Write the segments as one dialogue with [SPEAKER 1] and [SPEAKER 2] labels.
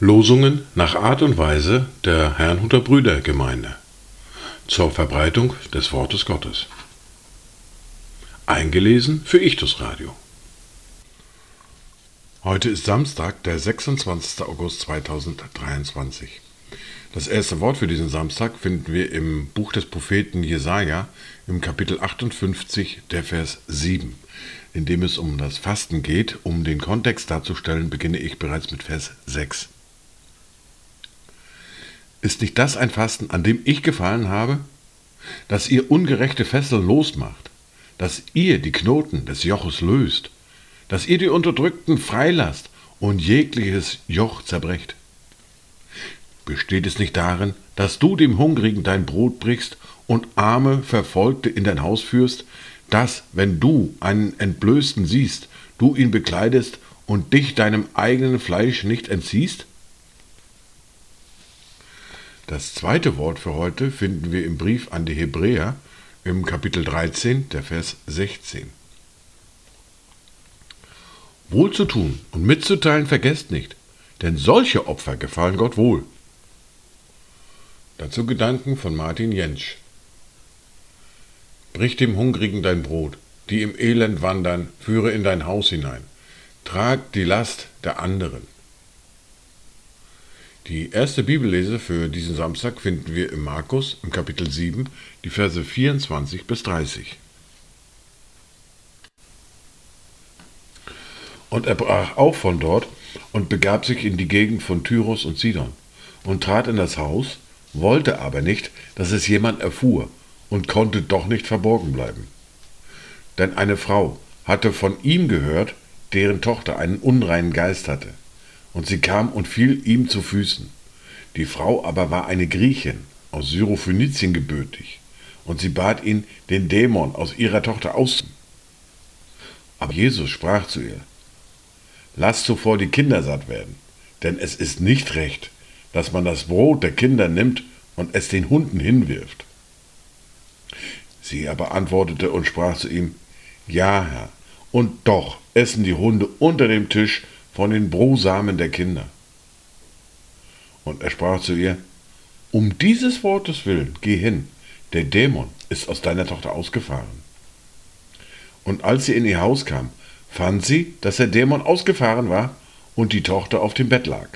[SPEAKER 1] Losungen nach Art und Weise der Herrnhuter Brüdergemeinde zur Verbreitung des Wortes Gottes. Eingelesen für Ichtus Radio. Heute ist Samstag, der 26. August 2023. Das erste Wort für diesen Samstag finden wir im Buch des Propheten Jesaja im Kapitel 58, der Vers 7. In dem es um das Fasten geht, um den Kontext darzustellen, beginne ich bereits mit Vers 6. Ist nicht das ein Fasten, an dem ich gefallen habe? Dass ihr ungerechte Fesseln losmacht, dass ihr die Knoten des Joches löst, dass ihr die Unterdrückten freilasst und jegliches Joch zerbrecht. Besteht es nicht darin, dass du dem Hungrigen dein Brot brichst und arme Verfolgte in dein Haus führst, dass, wenn du einen Entblößten siehst, du ihn bekleidest und dich deinem eigenen Fleisch nicht entziehst? Das zweite Wort für heute finden wir im Brief an die Hebräer im Kapitel 13, der Vers 16. Wohl zu tun und mitzuteilen vergesst nicht, denn solche Opfer gefallen Gott wohl. Dazu Gedanken von Martin Jentsch. Brich dem Hungrigen dein Brot, die im Elend wandern, führe in dein Haus hinein. Trag die Last der anderen. Die erste Bibellese für diesen Samstag finden wir im Markus im Kapitel 7, die Verse 24 bis 30. Und er brach auf von dort und begab sich in die Gegend von Tyros und Sidon und trat in das Haus, wollte aber nicht, dass es jemand erfuhr und konnte doch nicht verborgen bleiben. Denn eine Frau hatte von ihm gehört, deren Tochter einen unreinen Geist hatte und sie kam und fiel ihm zu Füßen. Die Frau aber war eine Griechin aus Syrophönizien gebürtig, und sie bat ihn, den Dämon aus ihrer Tochter auszunehmen. Aber Jesus sprach zu ihr, Lass zuvor die Kinder satt werden, denn es ist nicht recht, dass man das Brot der Kinder nimmt und es den Hunden hinwirft. Sie aber antwortete und sprach zu ihm, Ja, Herr, und doch essen die Hunde unter dem Tisch von den Brosamen der Kinder. Und er sprach zu ihr, um dieses Wortes willen, geh hin, der Dämon ist aus deiner Tochter ausgefahren. Und als sie in ihr Haus kam, fand sie, dass der Dämon ausgefahren war und die Tochter auf dem Bett lag.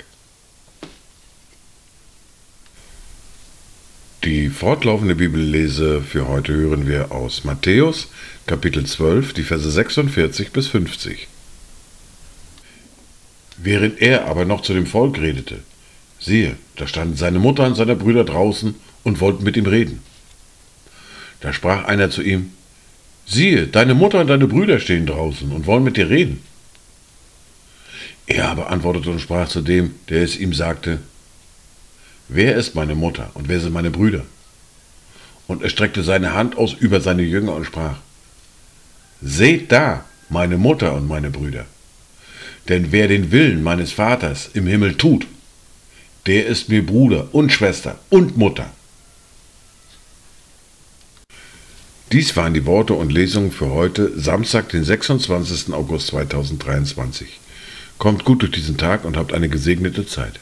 [SPEAKER 1] Die fortlaufende Bibellese für heute hören wir aus Matthäus Kapitel 12, die Verse 46 bis 50. Während er aber noch zu dem Volk redete, siehe, da standen seine Mutter und seine Brüder draußen und wollten mit ihm reden. Da sprach einer zu ihm, siehe, deine Mutter und deine Brüder stehen draußen und wollen mit dir reden. Er aber antwortete und sprach zu dem, der es ihm sagte, Wer ist meine Mutter und wer sind meine Brüder? Und er streckte seine Hand aus über seine Jünger und sprach, Seht da meine Mutter und meine Brüder. Denn wer den Willen meines Vaters im Himmel tut, der ist mir Bruder und Schwester und Mutter. Dies waren die Worte und Lesungen für heute, Samstag, den 26. August 2023. Kommt gut durch diesen Tag und habt eine gesegnete Zeit.